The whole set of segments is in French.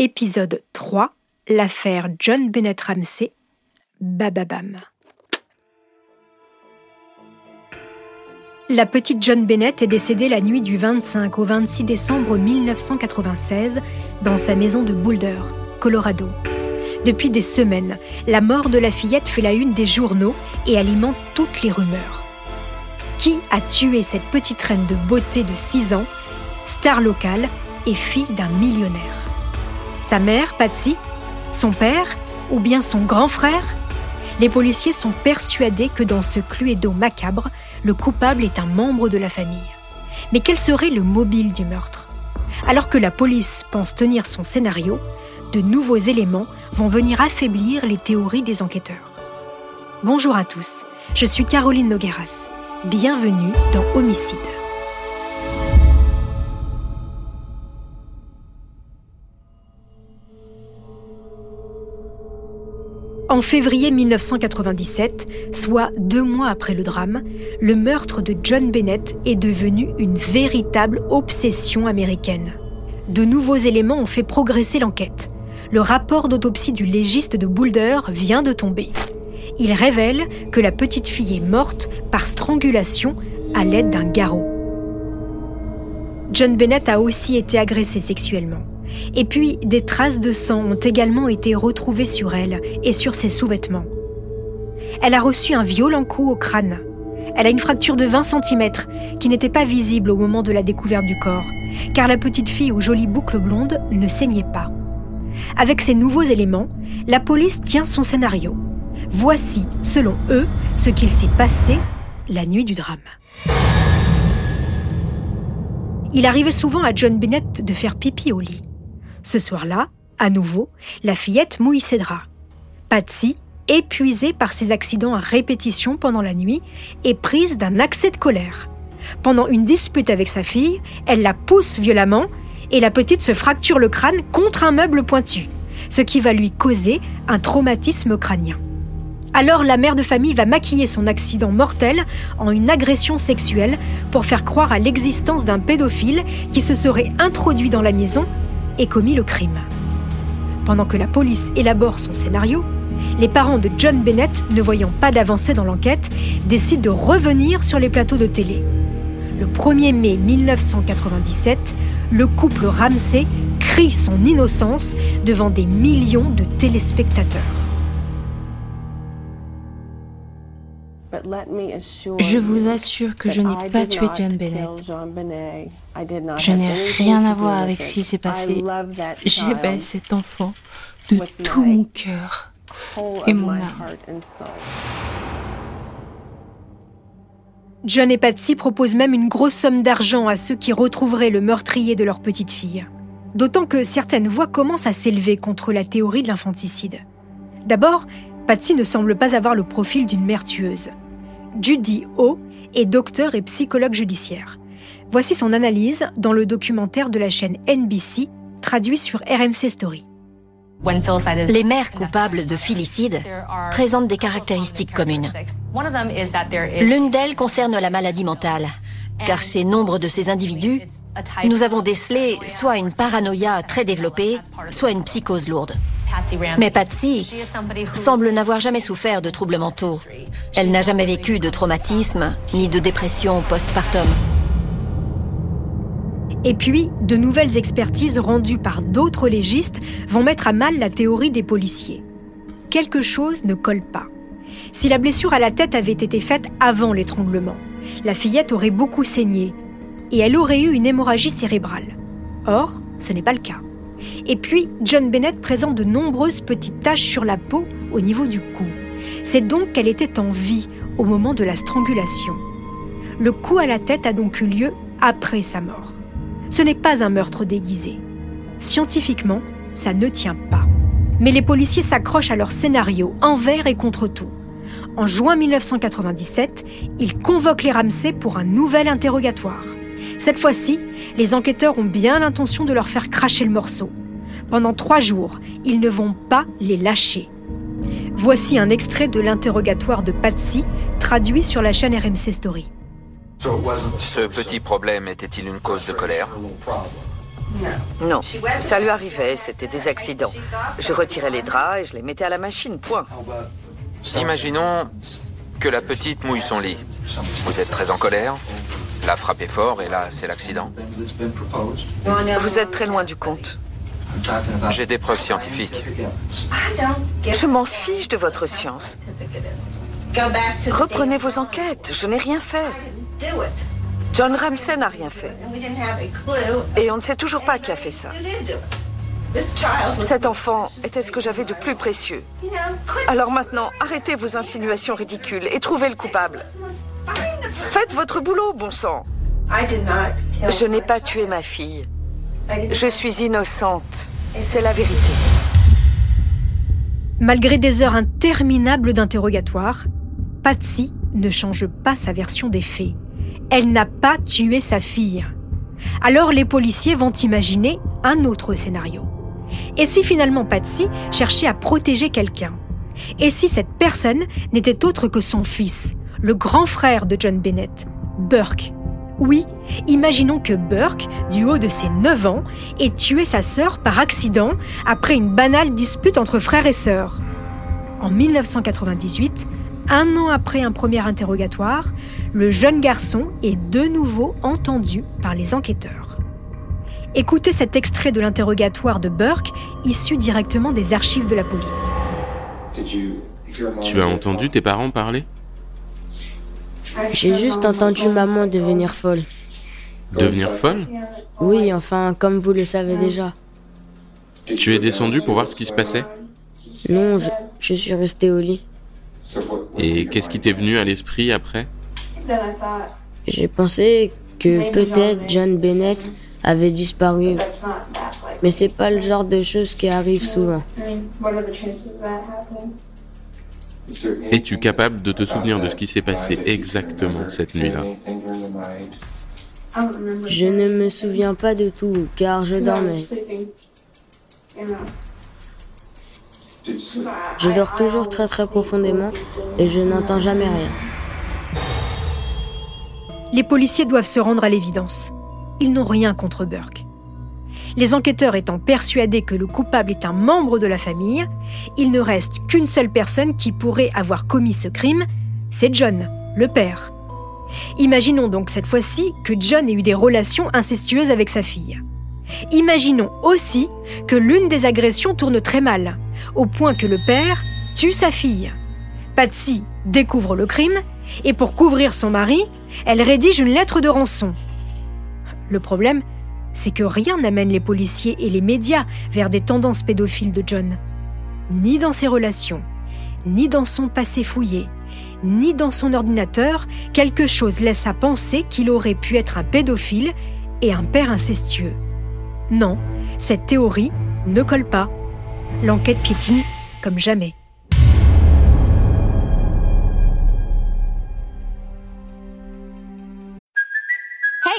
Épisode 3 L'affaire John Bennett Ramsey. Bababam. La petite John Bennett est décédée la nuit du 25 au 26 décembre 1996 dans sa maison de Boulder, Colorado. Depuis des semaines, la mort de la fillette fait la une des journaux et alimente toutes les rumeurs. Qui a tué cette petite reine de beauté de 6 ans, star locale et fille d'un millionnaire Sa mère, Patsy Son père Ou bien son grand frère? Les policiers sont persuadés que dans ce cluedo macabre, le coupable est un membre de la famille. Mais quel serait le mobile du meurtre? Alors que la police pense tenir son scénario, de nouveaux éléments vont venir affaiblir les théories des enquêteurs. Bonjour à tous, je suis Caroline Nogueras. Bienvenue dans Homicide. En février 1997, soit deux mois après le drame, le meurtre de John Bennett est devenu une véritable obsession américaine. De nouveaux éléments ont fait progresser l'enquête le rapport d'autopsie du légiste de Boulder vient de tomber. Il révèle que la petite fille est morte par strangulation à l'aide d'un garrot. John Bennett a aussi été agressée sexuellement. Et puis, des traces de sang ont également été retrouvées sur elle et sur ses sous-vêtements. Elle a reçu un violent coup au crâne. Elle a une fracture de 20 cm qui n'était pas visible au moment de la découverte du corps, car la petite fille aux jolies boucles blondes ne saignait pas. Avec ces nouveaux éléments, la police tient son scénario. Voici, selon eux, ce qu'il s'est passé la nuit du drame. Il arrivait souvent à John Bennett de faire pipi au lit. Ce soir-là, à nouveau, la fillette mouille ses draps. Patsy, épuisée par ses accidents à répétition pendant la nuit, est prise d'un accès de colère. Pendant une dispute avec sa fille, elle la pousse violemment et la petite se fracture le crâne contre un meuble pointu, ce qui va lui causer un traumatisme crânien. Alors la mère de famille va maquiller son accident mortel en une agression sexuelle pour faire croire à l'existence d'un pédophile qui se serait introduit dans la maison et commis le crime. Pendant que la police élabore son scénario, les parents de John Bennett, ne voyant pas d'avancée dans l'enquête, décident de revenir sur les plateaux de télé. Le 1er mai 1997, le couple Ramsey crie son innocence devant des millions de téléspectateurs. Je vous assure que je n'ai pas tué John Bennett. Je n'ai rien à voir avec ce qui s'est passé. J'aimais cet enfant de tout mon cœur et mon âme. John et Patsy proposent même une grosse somme d'argent à ceux qui retrouveraient le meurtrier de leur petite fille. D'autant que certaines voix commencent à s'élever contre la théorie de l'infanticide. D'abord, Patsy ne semble pas avoir le profil d'une mère tueuse. Judy O est docteur et psychologue judiciaire. Voici son analyse dans le documentaire de la chaîne NBC, traduit sur RMC Story. Les mères coupables de filicide présentent des caractéristiques communes. L'une d'elles concerne la maladie mentale, car chez nombre de ces individus, nous avons décelé soit une paranoïa très développée, soit une psychose lourde. Mais Patsy semble n'avoir jamais souffert de troubles mentaux. Elle n'a jamais vécu de traumatisme ni de dépression postpartum. Et puis, de nouvelles expertises rendues par d'autres légistes vont mettre à mal la théorie des policiers. Quelque chose ne colle pas. Si la blessure à la tête avait été faite avant l'étranglement, la fillette aurait beaucoup saigné et elle aurait eu une hémorragie cérébrale. Or, ce n'est pas le cas. Et puis, John Bennett présente de nombreuses petites taches sur la peau au niveau du cou. C'est donc qu'elle était en vie au moment de la strangulation. Le coup à la tête a donc eu lieu après sa mort. Ce n'est pas un meurtre déguisé. Scientifiquement, ça ne tient pas. Mais les policiers s'accrochent à leur scénario envers et contre tout. En juin 1997, ils convoquent les Ramsey pour un nouvel interrogatoire. Cette fois-ci, les enquêteurs ont bien l'intention de leur faire cracher le morceau. Pendant trois jours, ils ne vont pas les lâcher. Voici un extrait de l'interrogatoire de Patsy, traduit sur la chaîne RMC Story. Ce petit problème était-il une cause de colère? Non, ça lui arrivait, c'était des accidents. Je retirais les draps et je les mettais à la machine, point. Imaginons que la petite mouille son lit. Vous êtes très en colère, la frappe est fort et là, c'est l'accident. Vous êtes très loin du compte. J'ai des preuves scientifiques. Je m'en fiche de votre science. Reprenez vos enquêtes, je n'ai rien fait. John Ramsey n'a rien fait. Et on ne sait toujours pas qui a fait ça. Cet enfant était ce que j'avais de plus précieux. Alors maintenant, arrêtez vos insinuations ridicules et trouvez le coupable. Faites votre boulot, bon sang. Je n'ai pas tué ma fille. Je suis innocente. C'est la vérité. Malgré des heures interminables d'interrogatoire, Patsy ne change pas sa version des faits. Elle n'a pas tué sa fille. Alors les policiers vont imaginer un autre scénario. Et si finalement Patsy cherchait à protéger quelqu'un? Et si cette personne n'était autre que son fils, le grand frère de John Bennett, Burke Oui, imaginons que Burke, du haut de ses 9 ans, ait tué sa sœur par accident après une banale dispute entre frères et sœurs. En 1998, un an après un premier interrogatoire, le jeune garçon est de nouveau entendu par les enquêteurs. Écoutez cet extrait de l'interrogatoire de Burke, issu directement des archives de la police. Tu as entendu tes parents parler? J'ai juste entendu maman devenir folle. Devenir folle Oui, enfin, comme vous le savez déjà. Tu es descendu pour voir ce qui se passait Non, je, je suis resté au lit. Et qu'est-ce qui t'est venu à l'esprit après J'ai pensé que peut-être John Bennett avait disparu. Mais c'est pas le genre de choses qui arrivent souvent. Es-tu capable de te souvenir de ce qui s'est passé exactement cette nuit-là? Je ne me souviens pas de tout, car je dormais. Je dors toujours très très profondément et je n'entends jamais rien. Les policiers doivent se rendre à l'évidence. Ils n'ont rien contre Burke. Les enquêteurs étant persuadés que le coupable est un membre de la famille, il ne reste qu'une seule personne qui pourrait avoir commis ce crime, c'est John, le père. Imaginons donc cette fois-ci que John ait eu des relations incestueuses avec sa fille. Imaginons aussi que l'une des agressions tourne très mal, au point que le père tue sa fille. Patsy découvre le crime et pour couvrir son mari, elle rédige une lettre de rançon. Le problème, c'est que rien n'amène les policiers et les médias vers des tendances pédophiles de John. Ni dans ses relations, ni dans son passé fouillé, ni dans son ordinateur, quelque chose laisse à penser qu'il aurait pu être un pédophile et un père incestueux. Non, cette théorie ne colle pas. L'enquête piétine comme jamais.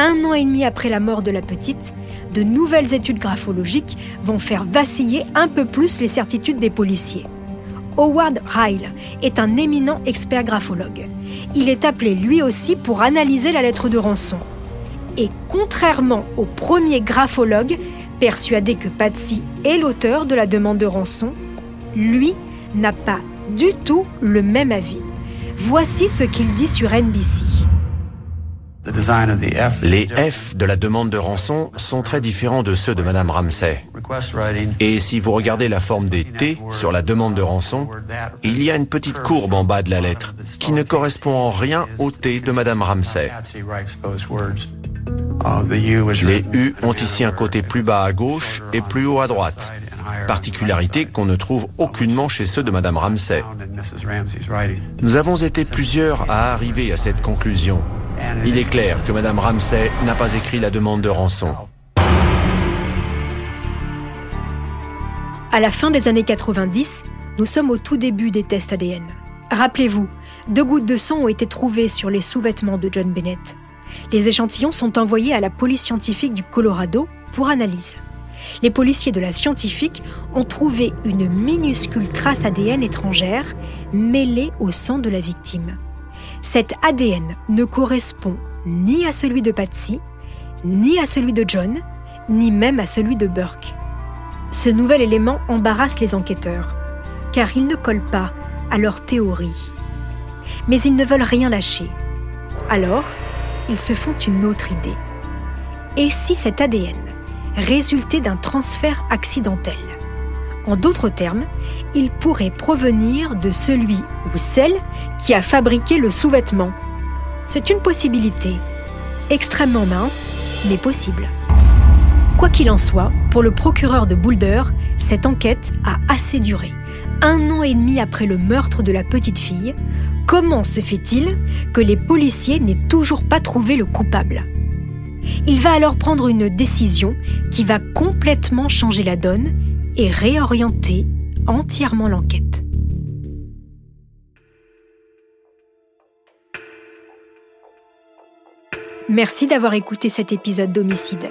Un an et demi après la mort de la petite, de nouvelles études graphologiques vont faire vaciller un peu plus les certitudes des policiers. Howard Ryle est un éminent expert graphologue. Il est appelé lui aussi pour analyser la lettre de rançon. Et contrairement au premier graphologue, persuadé que Patsy est l'auteur de la demande de rançon, lui n'a pas du tout le même avis. Voici ce qu'il dit sur NBC. Les F de la demande de rançon sont très différents de ceux de Madame Ramsay. Et si vous regardez la forme des T sur la demande de rançon, il y a une petite courbe en bas de la lettre qui ne correspond en rien au T de Madame Ramsay. Les U ont ici un côté plus bas à gauche et plus haut à droite, particularité qu'on ne trouve aucunement chez ceux de Madame Ramsay. Nous avons été plusieurs à arriver à cette conclusion Il est clair que Madame Ramsey n'a pas écrit la demande de rançon. À la fin des années 90, nous sommes au tout début des tests ADN. Rappelez-vous, deux gouttes de sang ont été trouvées sur les sous-vêtements de John Bennett. Les échantillons sont envoyés à la police scientifique du Colorado pour analyse. Les policiers de la scientifique ont trouvé une minuscule trace ADN étrangère mêlée au sang de la victime. Cet ADN ne correspond ni à celui de Patsy, ni à celui de John, ni même à celui de Burke. Ce nouvel élément embarrasse les enquêteurs, car il ne colle pas à leur théorie. Mais ils ne veulent rien lâcher. Alors, ils se font une autre idée. Et si cet ADN résultait d'un transfert accidentel? En d'autres termes, il pourrait provenir de celui ou celle qui a fabriqué le sous-vêtement. C'est une possibilité, extrêmement mince, mais possible. Quoi qu'il en soit, pour le procureur de Boulder, cette enquête a assez duré. Un an et demi après le meurtre de la petite fille, comment se fait-il que les policiers n'aient toujours pas trouvé le coupable? Il va alors prendre une décision qui va complètement changer la donne et réorienter entièrement l'enquête. Merci d'avoir écouté cet épisode d'Homicide.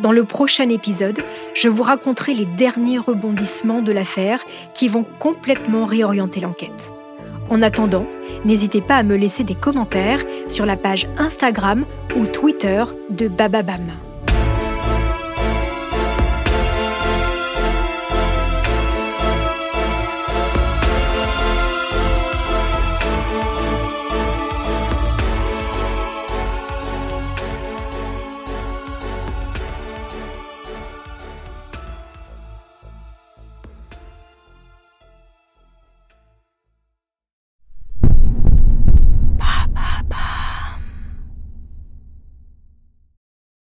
Dans le prochain épisode, je vous raconterai les derniers rebondissements de l'affaire qui vont complètement réorienter l'enquête. En attendant, n'hésitez pas à me laisser des commentaires sur la page Instagram ou Twitter de Bababam.